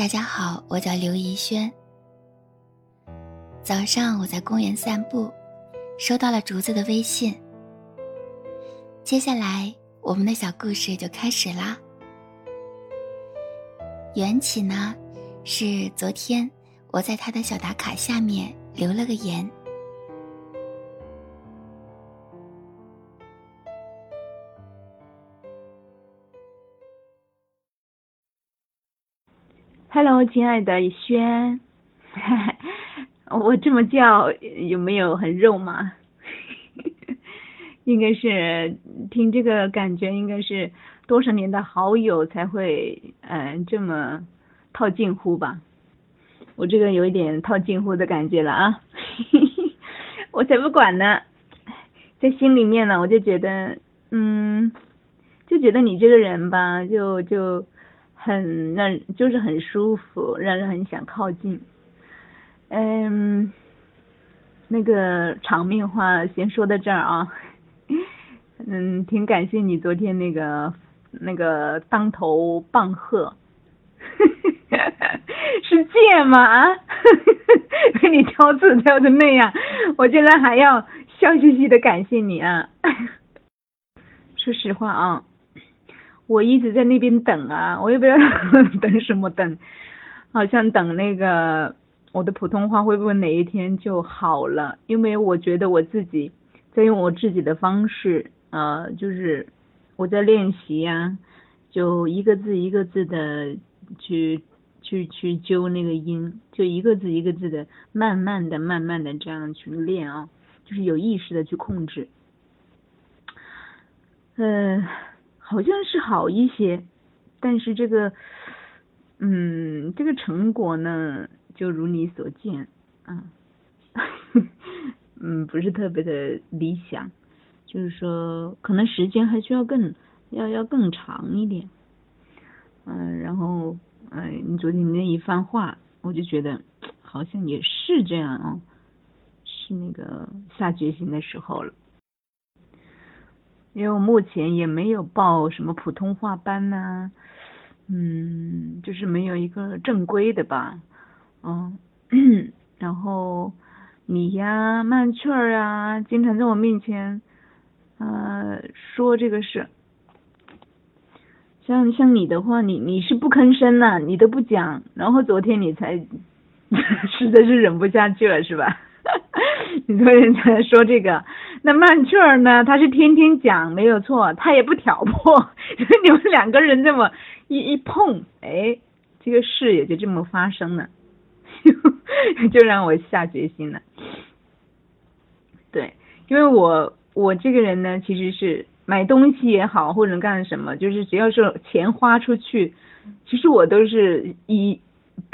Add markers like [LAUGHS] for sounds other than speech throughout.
大家好，我叫刘怡轩。早上我在公园散步，收到了竹子的微信。接下来我们的小故事就开始啦。缘起呢，是昨天我在他的小打卡下面留了个言。Hello，亲爱的轩，[LAUGHS] 我这么叫有没有很肉麻？[LAUGHS] 应该是听这个感觉，应该是多少年的好友才会嗯这么套近乎吧？我这个有一点套近乎的感觉了啊！[LAUGHS] 我才不管呢，在心里面呢，我就觉得嗯，就觉得你这个人吧，就就。很让就是很舒服，让人很想靠近。嗯，那个场面话先说到这儿啊。嗯，挺感谢你昨天那个那个当头棒喝。[LAUGHS] 是剑吗？啊？给你挑刺挑成那样，我竟然还要笑嘻嘻的感谢你啊！[LAUGHS] 说实话啊。我一直在那边等啊，[LAUGHS] 我也不知道等什么等，好像等那个我的普通话会不会哪一天就好了？因为我觉得我自己在用我自己的方式，呃，就是我在练习呀，就一个字一个字的去去去揪那个音，就一个字一个字的慢慢的慢慢的这样去练啊，就是有意识的去控制，嗯。好像是好一些，但是这个，嗯，这个成果呢，就如你所见，啊，[LAUGHS] 嗯，不是特别的理想，就是说，可能时间还需要更要要更长一点，嗯，然后，哎，你昨天那一番话，我就觉得好像也是这样啊，是那个下决心的时候了。因为我目前也没有报什么普通话班呐，嗯，就是没有一个正规的吧，嗯，然后你呀，曼雀儿啊，经常在我面前，呃，说这个事，像像你的话，你你是不吭声呐，你都不讲，然后昨天你才 [LAUGHS] 实在是忍不下去了，是吧？[LAUGHS] 你昨天才说这个。那曼雀儿呢？他是天天讲，没有错，他也不挑拨。[LAUGHS] 你们两个人这么一一碰，哎，这个事也就这么发生了，[LAUGHS] 就让我下决心了。对，因为我我这个人呢，其实是买东西也好，或者干什么，就是只要是钱花出去，其实我都是以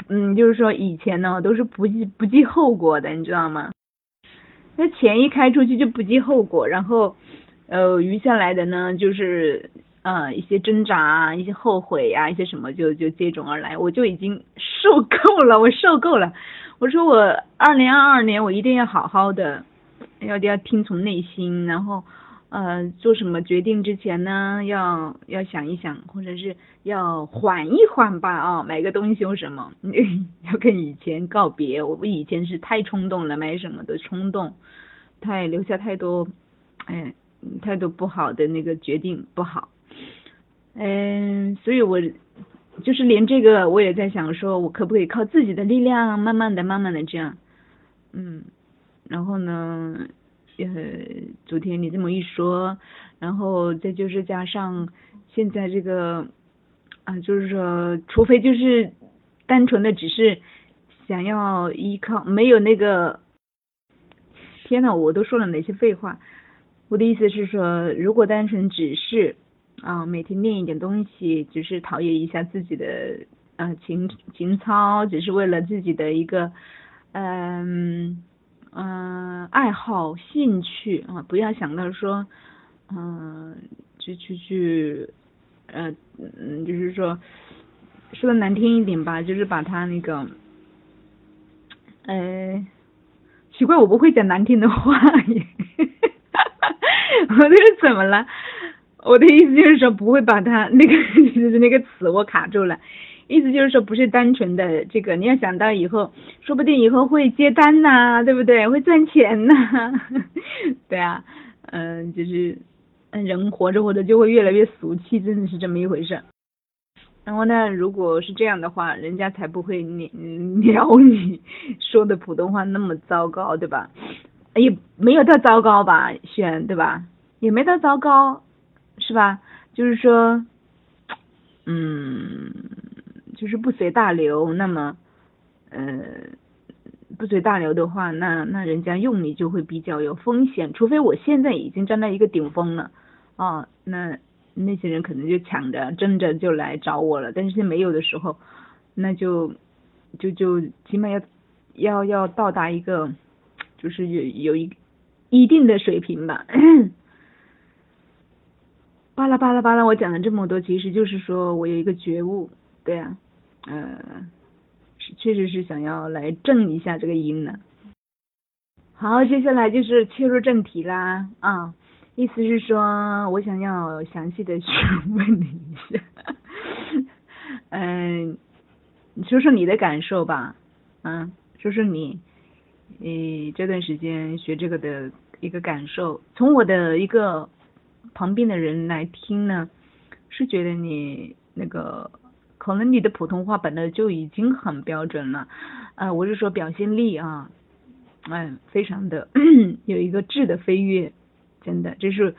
嗯，就是说以前呢，我都是不计不计后果的，你知道吗？那钱一开出去就不计后果，然后，呃，余下来的呢，就是呃一些挣扎啊，一些后悔呀，一些什么就就接踵而来，我就已经受够了，我受够了。我说我二零二二年我一定要好好的，要要听从内心，然后呃做什么决定之前呢，要要想一想，或者是要缓一缓吧啊，买个东西或什么，[LAUGHS] 要跟以前告别。我以前是太冲动了，买什么都冲动。太留下太多，哎，太多不好的那个决定不好，嗯，所以我就是连这个我也在想，说我可不可以靠自己的力量，慢慢的、慢慢的这样，嗯，然后呢，呃，昨天你这么一说，然后再就是加上现在这个啊，就是说，除非就是单纯的只是想要依靠，没有那个。天呐，我都说了哪些废话？我的意思是说，如果单纯只是啊每天练一点东西，只是陶冶一下自己的啊情情操，只是为了自己的一个嗯嗯爱好兴趣啊，不要想到说嗯去去去呃嗯就是说说的难听一点吧，就是把他那个呃。奇怪，我不会讲难听的话耶，[LAUGHS] 我这是怎么了？我的意思就是说，不会把它那个就是那个词我卡住了，意思就是说不是单纯的这个，你要想到以后，说不定以后会接单呐，对不对？会赚钱呐，[LAUGHS] 对啊，嗯，就是人活着活着就会越来越俗气，真的是这么一回事。然后呢，如果是这样的话，人家才不会鸟鸟你说的普通话那么糟糕，对吧？也没有到糟糕吧，轩，对吧？也没到糟糕，是吧？就是说，嗯，就是不随大流。那么，呃，不随大流的话，那那人家用你就会比较有风险。除非我现在已经站在一个顶峰了，啊，那。那些人可能就抢着争着就来找我了，但是没有的时候，那就就就起码要要要到达一个就是有有一一定的水平吧。巴拉巴拉巴拉，我讲了这么多，其实就是说我有一个觉悟，对啊，呃，确实是想要来正一下这个音呢。好，接下来就是切入正题啦啊。意思是说，我想要详细的去问你一下，嗯，你说说你的感受吧，嗯，说说你，你这段时间学这个的一个感受。从我的一个旁边的人来听呢，是觉得你那个可能你的普通话本来就已经很标准了，呃，我是说表现力啊，嗯，非常的 [CLEARS THROAT] 有一个质的飞跃。真的，就是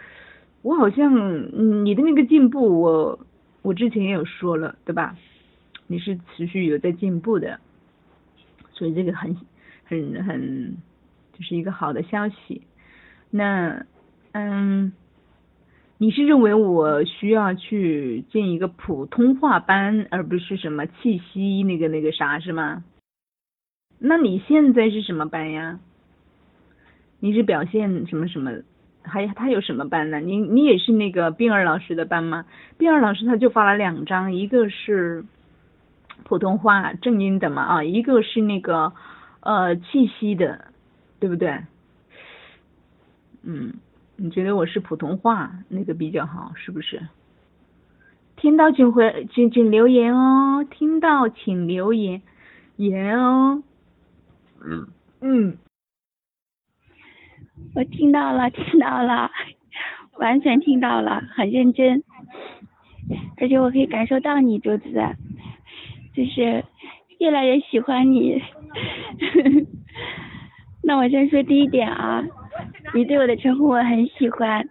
我好像你的那个进步，我我之前也有说了，对吧？你是持续有在进步的，所以这个很很很就是一个好的消息。那嗯，你是认为我需要去建一个普通话班，而不是什么气息那个那个啥是吗？那你现在是什么班呀？你是表现什么什么？还他有什么班呢？你你也是那个冰儿老师的班吗？冰儿老师他就发了两张，一个是普通话正音的嘛啊，一个是那个呃气息的，对不对？嗯，你觉得我是普通话那个比较好是不是？听到请回请请留言哦，听到请留言言哦。嗯嗯。我听到了，听到了，完全听到了，很认真，而且我可以感受到你，竹子，就是越来越喜欢你。[LAUGHS] 那我先说第一点啊，你对我的称呼我很喜欢，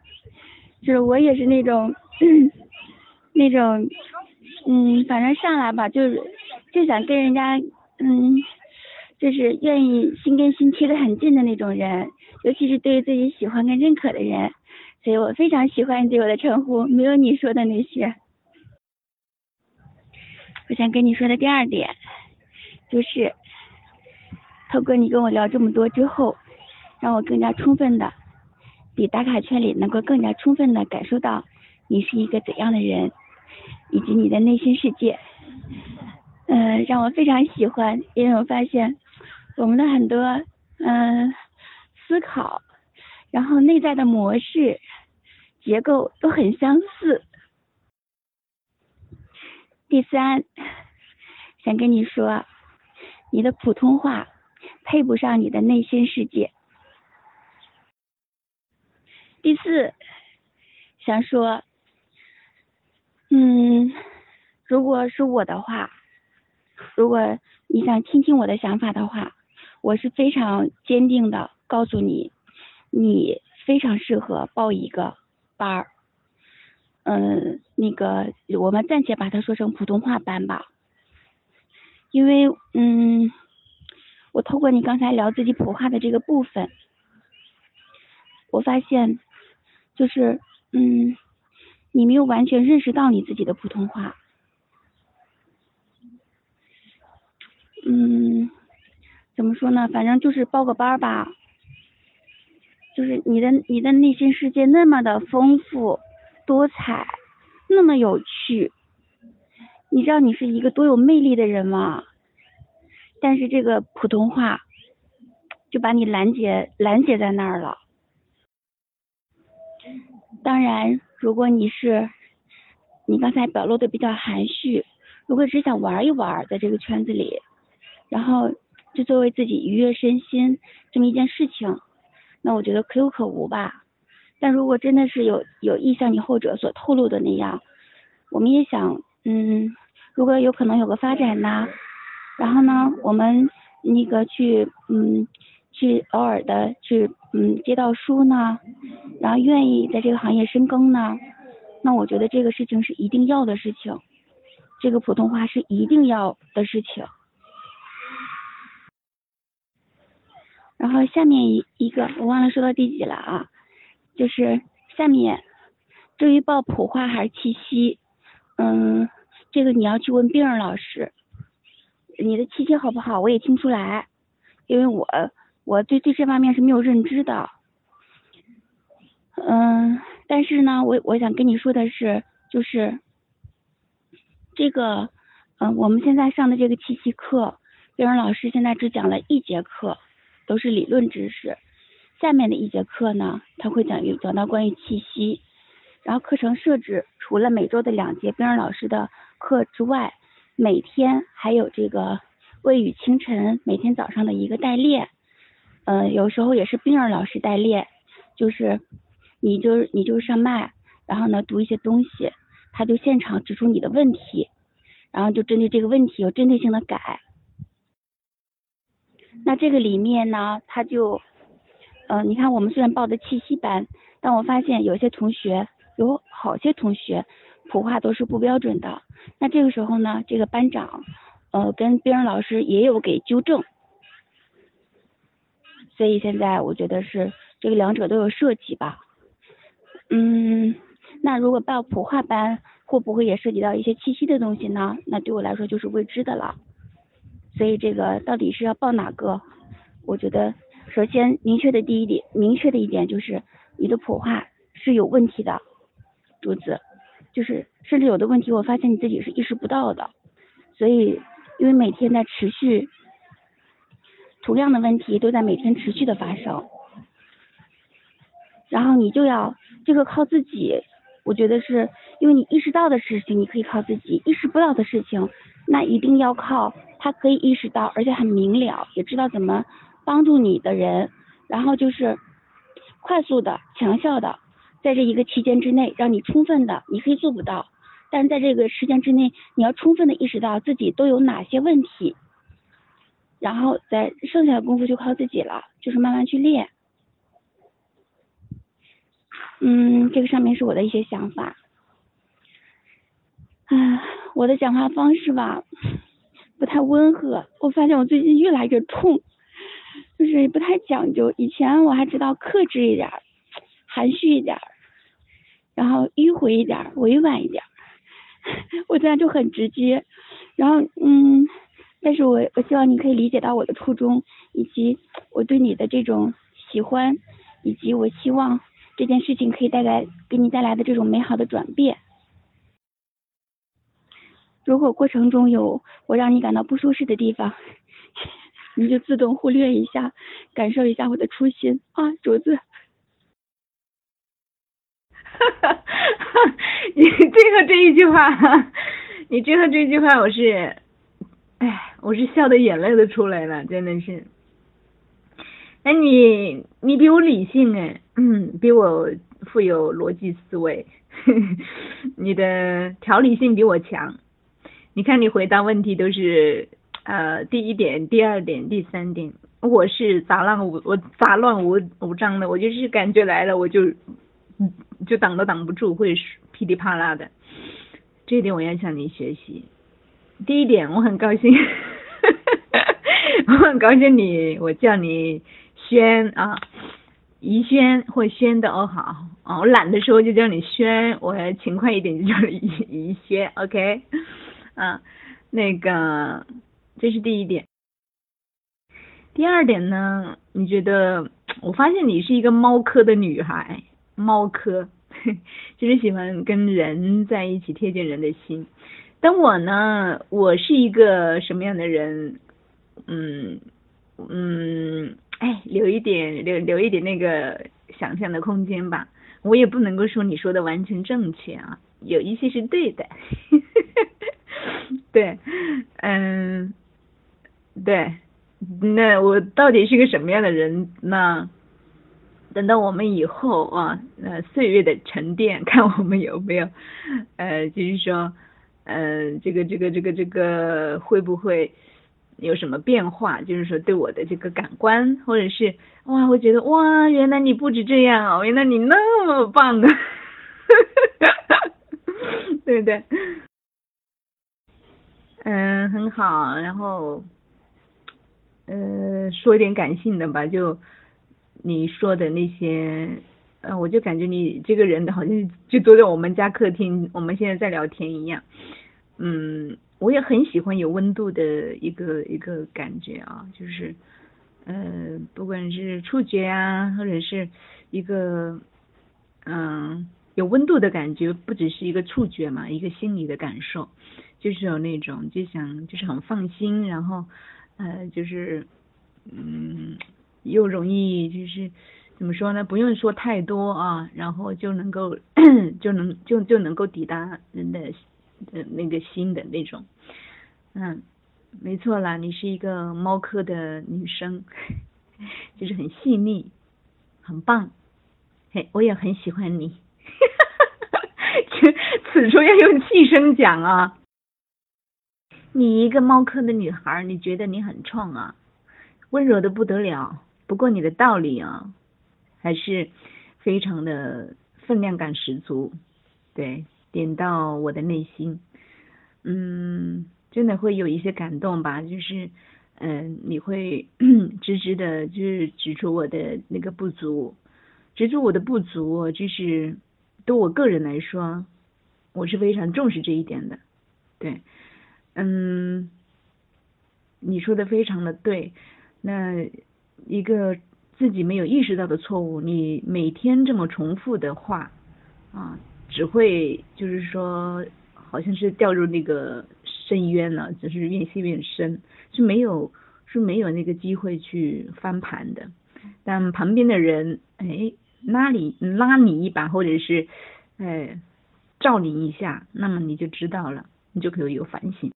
就是我也是那种 [CLEARS THROAT] 那种，嗯，反正上来吧，就是就想跟人家，嗯，就是愿意心跟心贴得很近的那种人。尤其是对于自己喜欢跟认可的人，所以我非常喜欢你对我的称呼，没有你说的那些。我想跟你说的第二点，就是透过你跟我聊这么多之后，让我更加充分的，比打卡圈里能够更加充分的感受到你是一个怎样的人，以及你的内心世界。嗯，让我非常喜欢，因为我发现我们的很多嗯。思考，然后内在的模式结构都很相似。第三，想跟你说，你的普通话配不上你的内心世界。第四，想说，嗯，如果是我的话，如果你想听听我的想法的话，我是非常坚定的。告诉你，你非常适合报一个班儿，嗯，那个我们暂且把它说成普通话班吧，因为嗯，我透过你刚才聊自己普话的这个部分，我发现就是嗯，你没有完全认识到你自己的普通话，嗯，怎么说呢？反正就是报个班儿吧。就是你的你的内心世界那么的丰富多彩，那么有趣，你知道你是一个多有魅力的人吗？但是这个普通话就把你拦截拦截在那儿了。当然，如果你是你刚才表露的比较含蓄，如果只想玩一玩，在这个圈子里，然后就作为自己愉悦身心这么一件事情，那我觉得可有可无吧。但如果真的是有有意向你后者所透露的那样，我们也想，嗯，如果有可能有个发展呢，然后呢，我们那个去，嗯，去偶尔的去，嗯，接到书呢，然后愿意在这个行业深耕呢，那我觉得这个事情是一定要的事情，这个普通话是一定要的事情。然后下面一一个我忘了说到第几了啊。就是下面，至于报普话还是气息，嗯，这个你要去问病人老师。你的气息好不好？我也听不出来，因为我我对对这方面是没有认知的。嗯，但是呢，我我想跟你说的是，就是这个，嗯，我们现在上的这个气息课，冰人老师现在只讲了一节课，都是理论知识。下面的一节课呢，他会讲讲到关于气息，然后课程设置除了每周的两节冰儿老师的课之外，每天还有这个未雨清晨每天早上的一个代练，呃，有时候也是冰儿老师代练，就是你就是你就是上麦，然后呢读一些东西，他就现场指出你的问题，然后就针对这个问题有针对性的改。那这个里面呢，他就。嗯，你看我们虽然报的气息班，但我发现有些同学，有好些同学普话都是不标准的。那这个时候呢，这个班长，呃，跟冰儿老师也有给纠正。所以现在我觉得是这个两者都有涉及吧。嗯，那如果报普话班，会不会也涉及到一些气息的东西呢？那对我来说就是未知的了。所以这个到底是要报哪个？我觉得。首先，明确的第一点，明确的一点就是你的普话是有问题的，竹子，就是甚至有的问题，我发现你自己是意识不到的。所以，因为每天在持续，同样的问题都在每天持续的发生，然后你就要这个靠自己。我觉得是因为你意识到的事情，你可以靠自己；意识不到的事情，那一定要靠他可以意识到，而且很明了，也知道怎么。帮助你的人，然后就是快速的、强效的，在这一个期间之内，让你充分的，你可以做不到，但在这个时间之内，你要充分的意识到自己都有哪些问题，然后再剩下的功夫就靠自己了，就是慢慢去练。嗯，这个上面是我的一些想法。唉，我的讲话方式吧，不太温和，我发现我最近越来越冲。就是不太讲究，以前我还知道克制一点，含蓄一点，然后迂回一点，委婉一点，[LAUGHS] 我现在就很直接，然后嗯，但是我我希望你可以理解到我的初衷，以及我对你的这种喜欢，以及我希望这件事情可以带来给你带来的这种美好的转变。如果过程中有我让你感到不舒适的地方，[LAUGHS] 你就自动忽略一下，感受一下我的初心啊，竹子。[LAUGHS] 哈哈，你最后这一句话，[LAUGHS] 你最后这一句话，我是，哎，我是笑的眼泪都出来了，真的是。哎，你你比我理性哎，嗯，[CLEARS THROAT] 比我富有逻辑思维，[LAUGHS] 你的条理性比我强。你看你回答问题都是。呃，第一点，第二点，第三点，我是杂乱无我杂乱无无章的，我就是感觉来了我就就挡都挡不住，会噼里啪啦的。这一点我要向你学习。第一点，我很高兴，[LAUGHS] 我很高兴你，我叫你轩啊，宜轩或轩的哦好啊，我懒的时候就叫你轩，我勤快一点就叫你宜宜轩，OK，啊，那个。这是第一点，第二点呢？你觉得？我发现你是一个猫科的女孩，猫科，[LAUGHS] 就是喜欢跟人在一起，贴近人的心。但我呢，我是一个什么样的人？嗯嗯，哎，留一点，留留一点那个想象的空间吧。我也不能够说你说的完全正确啊，有一些是对的。[LAUGHS] 对，嗯，对，那我到底是个什么样的人呢？等到我们以后啊，呃，岁月的沉淀，看我们有没有，呃，就是说，呃，这个这个这个这个会不会有什么变化？就是说，对我的这个感官，或者是哇，我觉得哇，原来你不止这样哦，原来你那么棒的，[LAUGHS] 对不对？嗯，很好。然后，呃，说一点感性的吧，就你说的那些，呃，我就感觉你这个人好像就坐在我们家客厅，我们现在在聊天一样。嗯，我也很喜欢有温度的一个一个感觉啊，就是，呃，不管是触觉啊，或者是一个，嗯，有温度的感觉，不只是一个触觉嘛，一个心理的感受。就是有那种就想就是很放心，然后呃就是嗯又容易就是怎么说呢？不用说太多啊，然后就能够 [CLEARS THROAT] 就能就就能够抵达人的那个心的那种。嗯，没错啦，你是一个猫科的女生，[LAUGHS] 就是很细腻，很棒。嘿，我也很喜欢你。[LAUGHS] 此处要用气声讲啊。你一个猫科的女孩，你觉得你很冲啊，温柔的不得了。不过你的道理啊，还是非常的分量感十足，对，点到我的内心。嗯，真的会有一些感动吧，就是嗯，你会 [CLEARS THROAT] 直直的，就是指出我的那个不足，指出我的不足，就是对我个人来说，我是非常重视这一点的，对。嗯，你说的非常的对。那一个自己没有意识到的错误，你每天这么重复的话，啊，只会就是说，好像是掉入那个深渊了，只是越陷越深，是没有是没有那个机会去翻盘的。但旁边的人，哎，拉你拉你一把，或者是哎照你一下，那么你就知道了，你就可以有反省。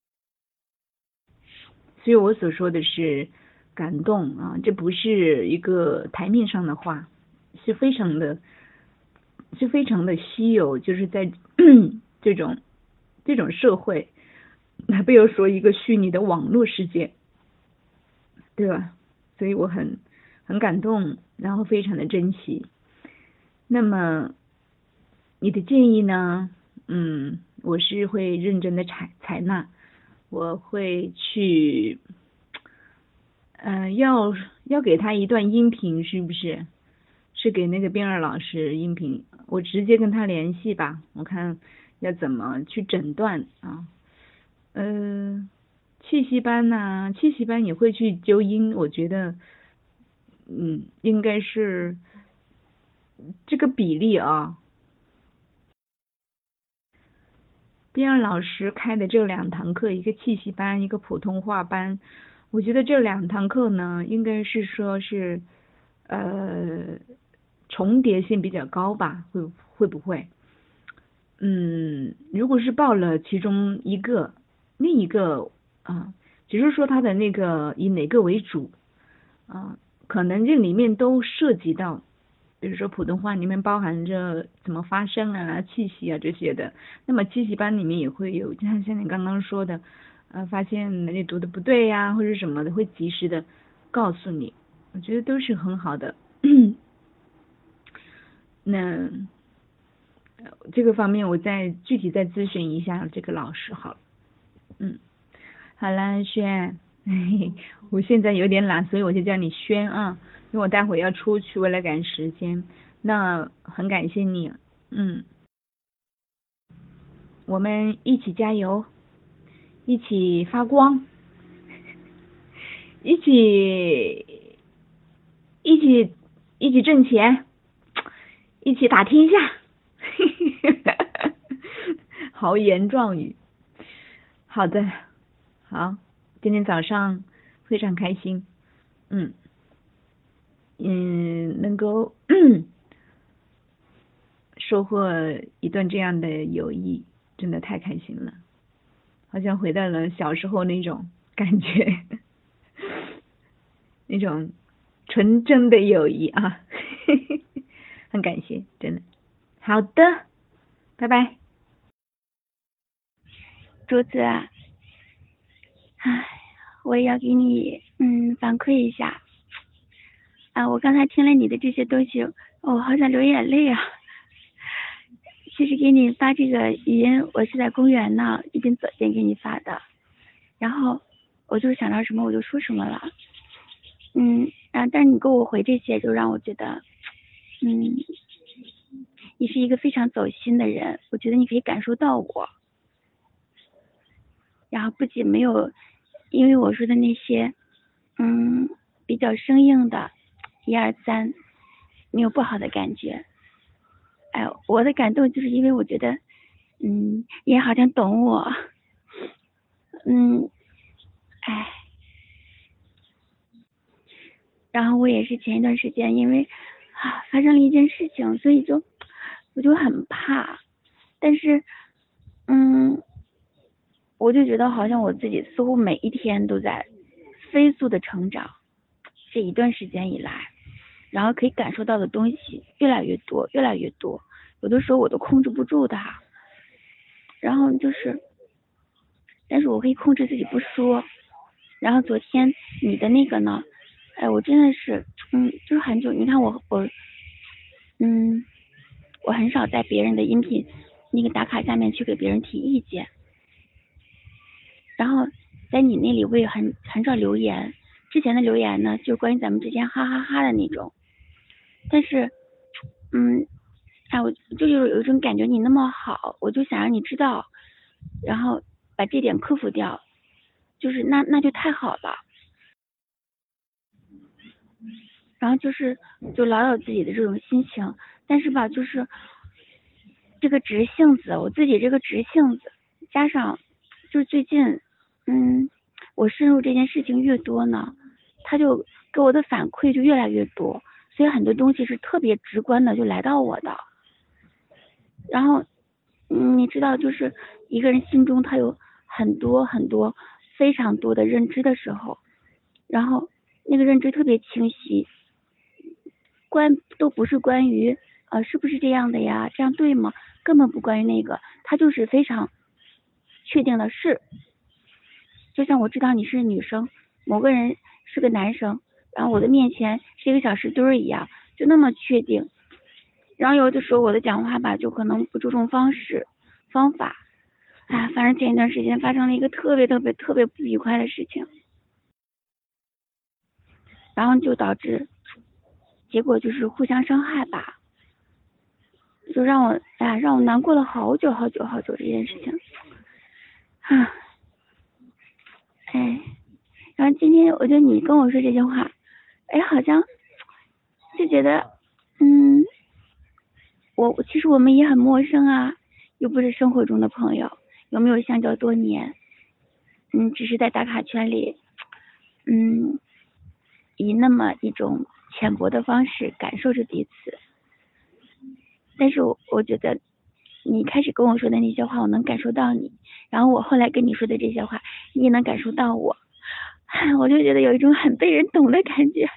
所以我所说的是感动啊，这不是一个台面上的话，是非常的，是非常的稀有，就是在 [CLEARS THROAT] 这种这种社会，还不要说一个虚拟的网络世界，对吧？所以我很很感动，然后非常的珍惜。那么你的建议呢？嗯，我是会认真的采采纳。我会去，嗯，要要给他一段音频，是不是？是给那个边儿老师音频，我直接跟他联系吧，我看要怎么去诊断啊？嗯，气息班呢，气息班也会去纠音，我觉得，嗯，应该是这个比例啊。边儿老师开的这两堂课，一个气息班，一个普通话班，我觉得这两堂课呢，应该是说是呃重叠性比较高吧，会会不会？嗯，如果是报了其中一个，另一个啊，只是说他的那个以哪个为主啊，可能这里面都涉及到。比如说普通话里面包含着怎么发声啊、气息啊这些的，那么气息班里面也会有，就像像你刚刚说的，呃，发现哪里读的不对呀，或者什么的，会及时的告诉你，我觉得都是很好的。[CLEARS THROAT] 那这个方面我再具体再咨询一下这个老师好了。嗯，好啦，轩，[LAUGHS] 我现在有点懒，所以我就叫你轩啊。因为我待会要出去，为了赶时间，那很感谢你，嗯，我们一起加油，一起发光，[LAUGHS] 一起一起一起挣钱，一起打天下，[LAUGHS] 豪言壮语，好的，好，今天早上非常开心，嗯。嗯，能够 [COUGHS] 收获一段这样的友谊，真的太开心了。好像回到了小时候那种感觉，那种纯真的友谊啊，[LAUGHS] 很感谢，真的。好的，拜拜。竹子，唉，我也要给你嗯反馈一下啊，我刚才听了你的这些东西，我好想流眼泪啊。其实给你发这个语音，我是在公园呢，一边走边给你发的。然后我就想到什么我就说什么了，嗯，然后但是你给我回这些，就让我觉得，嗯，你是一个非常走心的人，我觉得你可以感受到我。然后不仅没有因为我说的那些，嗯，比较生硬的，一二三，没有不好的感觉。哎，我的感动就是因为我觉得，嗯，也好像懂我，嗯，哎，然后我也是前一段时间因为啊发生了一件事情，所以就我就很怕，但是，嗯，我就觉得好像我自己似乎每一天都在飞速的成长，这一段时间以来。然后可以感受到的东西越来越多，越来越多，有的时候我都控制不住它。然后就是，但是我可以控制自己不说。然后昨天你的那个呢？哎，我真的是，嗯，就是很久。你看我我，嗯，我很少在别人的音频那个打卡下面去给别人提意见。然后在你那里我也很很少留言，之前的留言呢，就关于咱们之间哈哈哈的那种。但是，嗯，哎，我就有有一种感觉，你那么好，我就想让你知道，然后把这点克服掉，就是那那就太好了。然后就是，就老有自己的这种心情，但是吧，就是这个直性子，我自己这个直性子，加上就是最近，嗯，我深入这件事情越多呢，他就给我的反馈就越来越多。所以很多东西是特别直观的就来到我的，然后嗯你知道，就是一个人心中他有很多很多非常多的认知的时候，然后那个认知特别清晰，关都不是关于呃是不是这样的呀，这样对吗？根本不关于那个，他就是非常确定的是，就像我知道你是女生，某个人是个男生。然后我的面前是一个小石堆儿一样，就那么确定。然后有的时候我的讲话吧，就可能不注重方式、方法。哎，反正前一段时间发生了一个特别特别特别不愉快的事情，然后就导致结果就是互相伤害吧，就让我哎让我难过了好久好久好久这件事情。啊，哎，然后今天我觉得你跟我说这些话。哎，好像就觉得，嗯，我其实我们也很陌生啊，又不是生活中的朋友，有没有相交多年？嗯，只是在打卡圈里，嗯，以那么一种浅薄的方式感受着彼此。但是我我觉得，你开始跟我说的那些话，我能感受到你；然后我后来跟你说的这些话，你也能感受到我。[LAUGHS] 我就觉得有一种很被人懂的感觉。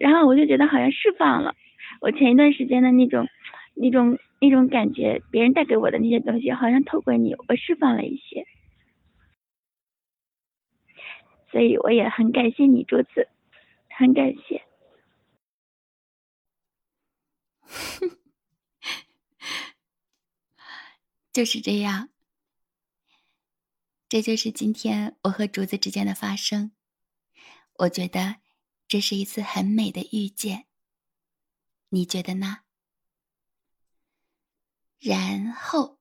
然后我就觉得好像释放了我前一段时间的那种、那种、那种感觉，别人带给我的那些东西，好像透过你，我释放了一些。所以我也很感谢你，桌子，很感谢。[LAUGHS] 就是这样，这就是今天我和竹子之间的发生。我觉得这是一次很美的遇见，你觉得呢？然后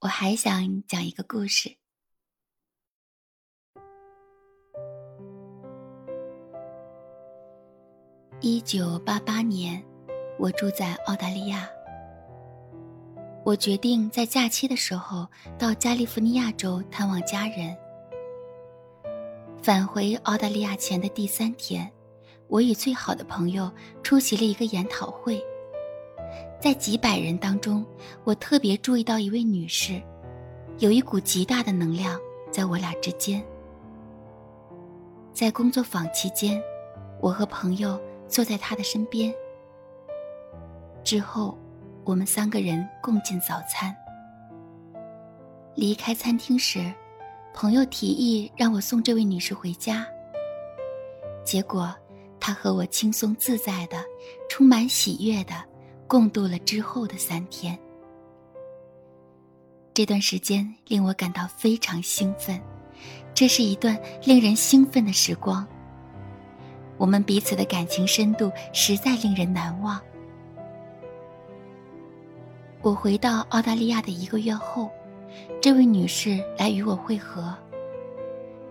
我还想讲一个故事。一九八八年，我住在澳大利亚。我决定在假期的时候到加利福尼亚州探望家人。返回澳大利亚前的第三天，我与最好的朋友出席了一个研讨会。在几百人当中，我特别注意到一位女士，有一股极大的能量在我俩之间。在工作坊期间，我和朋友坐在他的身边。之后，我们三个人共进早餐。离开餐厅时，朋友提议让我送这位女士回家。结果，她和我轻松自在的、充满喜悦的共度了之后的三天。这段时间令我感到非常兴奋，这是一段令人兴奋的时光。我们彼此的感情深度实在令人难忘。我回到澳大利亚的一个月后，这位女士来与我会合。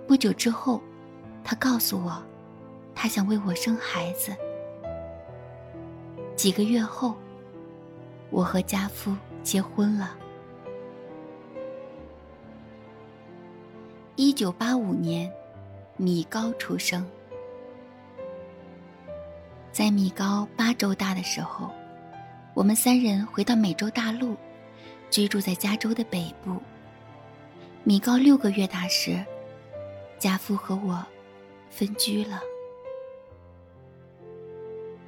不久之后，她告诉我，她想为我生孩子。几个月后，我和家夫结婚了。一九八五年，米高出生。在米高八周大的时候，我们三人回到美洲大陆，居住在加州的北部。米高六个月大时，家父和我分居了。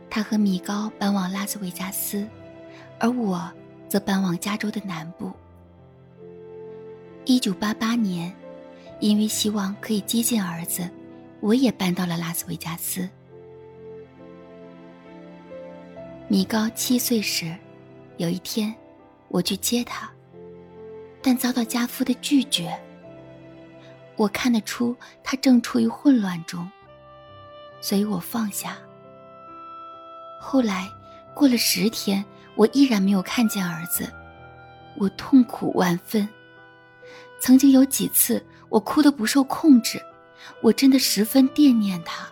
他和米高搬往拉斯维加斯，而我则搬往加州的南部。一九八八年。因为希望可以接近儿子，我也搬到了拉斯维加斯。米高七岁时，有一天，我去接他，但遭到家夫的拒绝。我看得出他正处于混乱中，所以我放下。后来，过了十天，我依然没有看见儿子，我痛苦万分。曾经有几次。我哭得不受控制，我真的十分惦念他，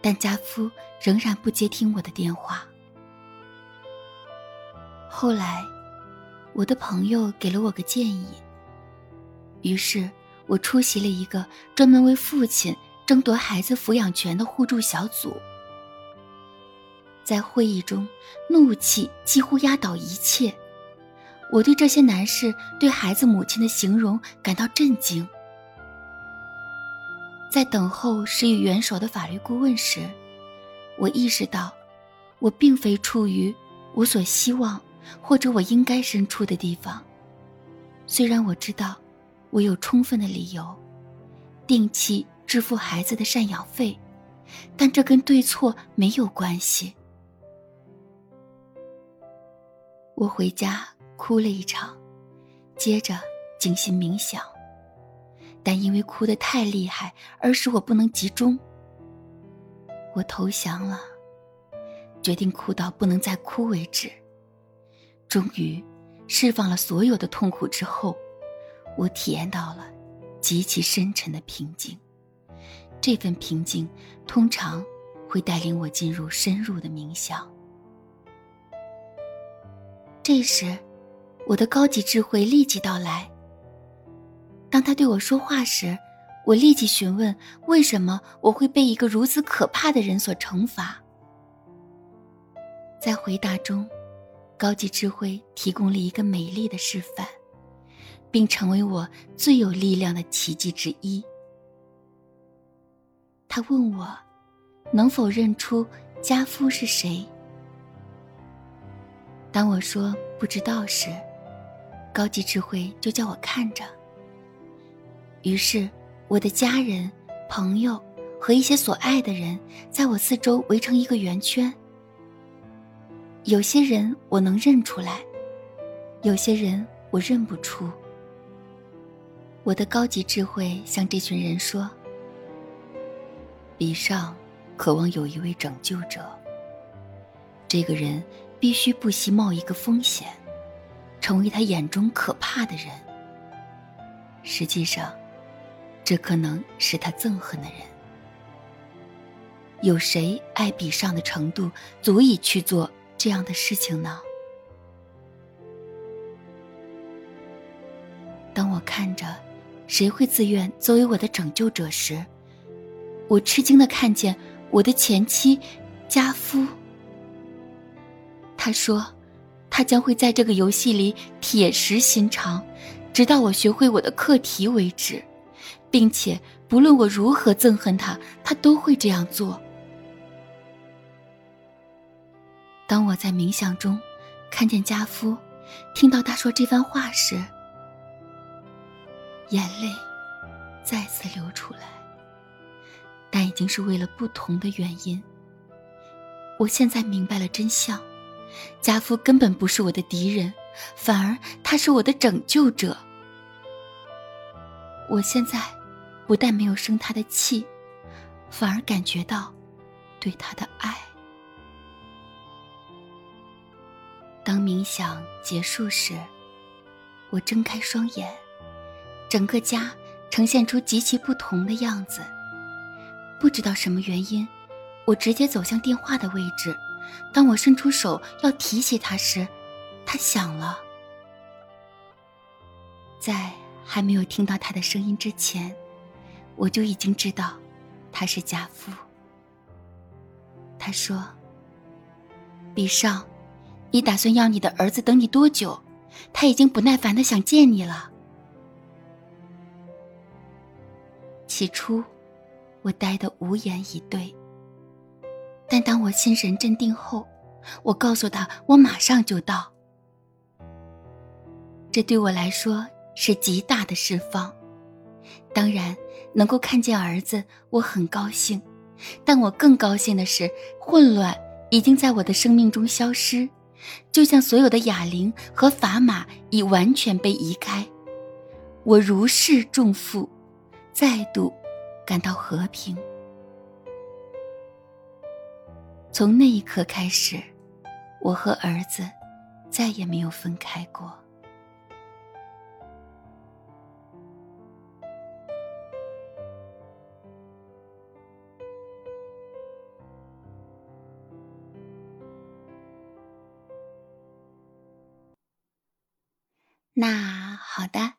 但家夫仍然不接听我的电话。后来，我的朋友给了我个建议，于是我出席了一个专门为父亲争夺孩子抚养权的互助小组。在会议中，怒气几乎压倒一切。我对这些男士对孩子母亲的形容感到震惊。在等候施予援手的法律顾问时，我意识到，我并非处于我所希望或者我应该身处的地方。虽然我知道，我有充分的理由，定期支付孩子的赡养费，但这跟对错没有关系。我回家。哭了一场，接着静心冥想。但因为哭得太厉害，而使我不能集中。我投降了，决定哭到不能再哭为止。终于，释放了所有的痛苦之后，我体验到了极其深沉的平静。这份平静通常会带领我进入深入的冥想。这时。我的高级智慧立即到来。当他对我说话时，我立即询问：为什么我会被一个如此可怕的人所惩罚？在回答中，高级智慧提供了一个美丽的示范，并成为我最有力量的奇迹之一。他问我，能否认出家夫是谁？当我说不知道时，高级智慧就叫我看着。于是，我的家人、朋友和一些所爱的人，在我四周围成一个圆圈。有些人我能认出来，有些人我认不出。我的高级智慧向这群人说：“比上渴望有一位拯救者，这个人必须不惜冒一个风险。”成为他眼中可怕的人。实际上，这可能是他憎恨的人。有谁爱比上的程度足以去做这样的事情呢？当我看着谁会自愿作为我的拯救者时，我吃惊的看见我的前妻家夫。他说。他将会在这个游戏里铁石心肠，直到我学会我的课题为止，并且不论我如何憎恨他，他都会这样做。当我在冥想中看见家夫，听到他说这番话时，眼泪再次流出来，但已经是为了不同的原因。我现在明白了真相，家夫根本不是我的敌人，反而他是我的拯救者。我现在不但没有生他的气，反而感觉到对他的爱。当冥想结束时，我睁开双眼。整个家呈现出极其不同的样子。不知道什么原因，我直接走向电话的位置。当我伸出手要提起它时，它响了。在还没有听到他的声音之前，我就已经知道他是家父。他说：“比上，你打算要你的儿子等你多久？他已经不耐烦的想见你了。”起初，我呆得无言以对。但当我心神镇定后，我告诉他我马上就到。这对我来说是极大的释放。当然，能够看见儿子，我很高兴。但我更高兴的是，混乱已经在我的生命中消失，就像所有的哑铃和砝码已完全被移开。我如释重负。再度感到和平。从那一刻开始，我和儿子再也没有分开过。那好的，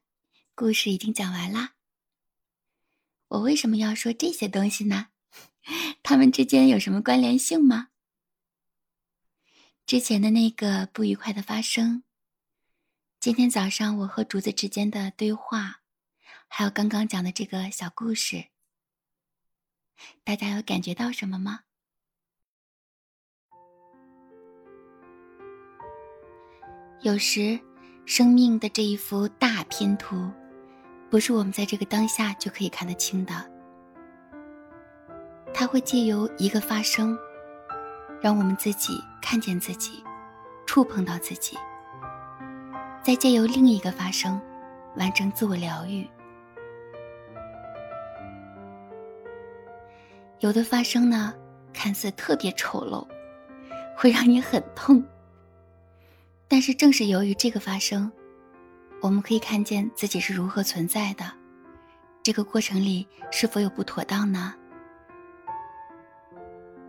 故事已经讲完啦。我为什么要说这些东西呢？[LAUGHS] 它们之间有什么关联性吗？之前的那个不愉快的发生，今天早上我和竹子之间的对话，还有刚刚讲的这个小故事，大家有感觉到什么吗？有时，生命的这一幅大拼图。不是我们在这个当下就可以看得清的，它会借由一个发生，让我们自己看见自己，触碰到自己，再借由另一个发生，完成自我疗愈。有的发生呢，看似特别丑陋，会让你很痛，但是正是由于这个发生。我们可以看见自己是如何存在的，这个过程里是否有不妥当呢？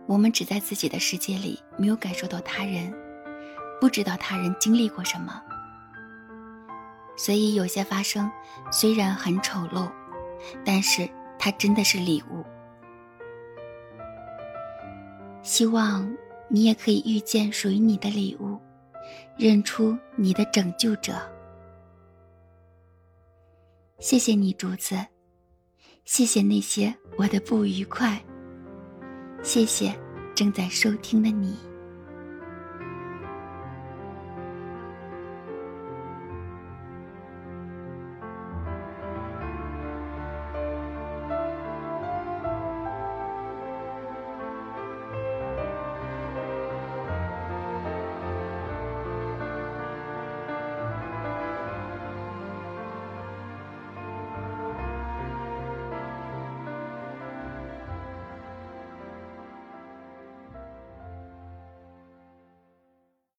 我们只在自己的世界里，没有感受到他人，不知道他人经历过什么。所以有些发生虽然很丑陋，但是它真的是礼物。希望你也可以遇见属于你的礼物，认出你的拯救者。谢谢你，竹子。谢谢那些我的不愉快。谢谢正在收听的你。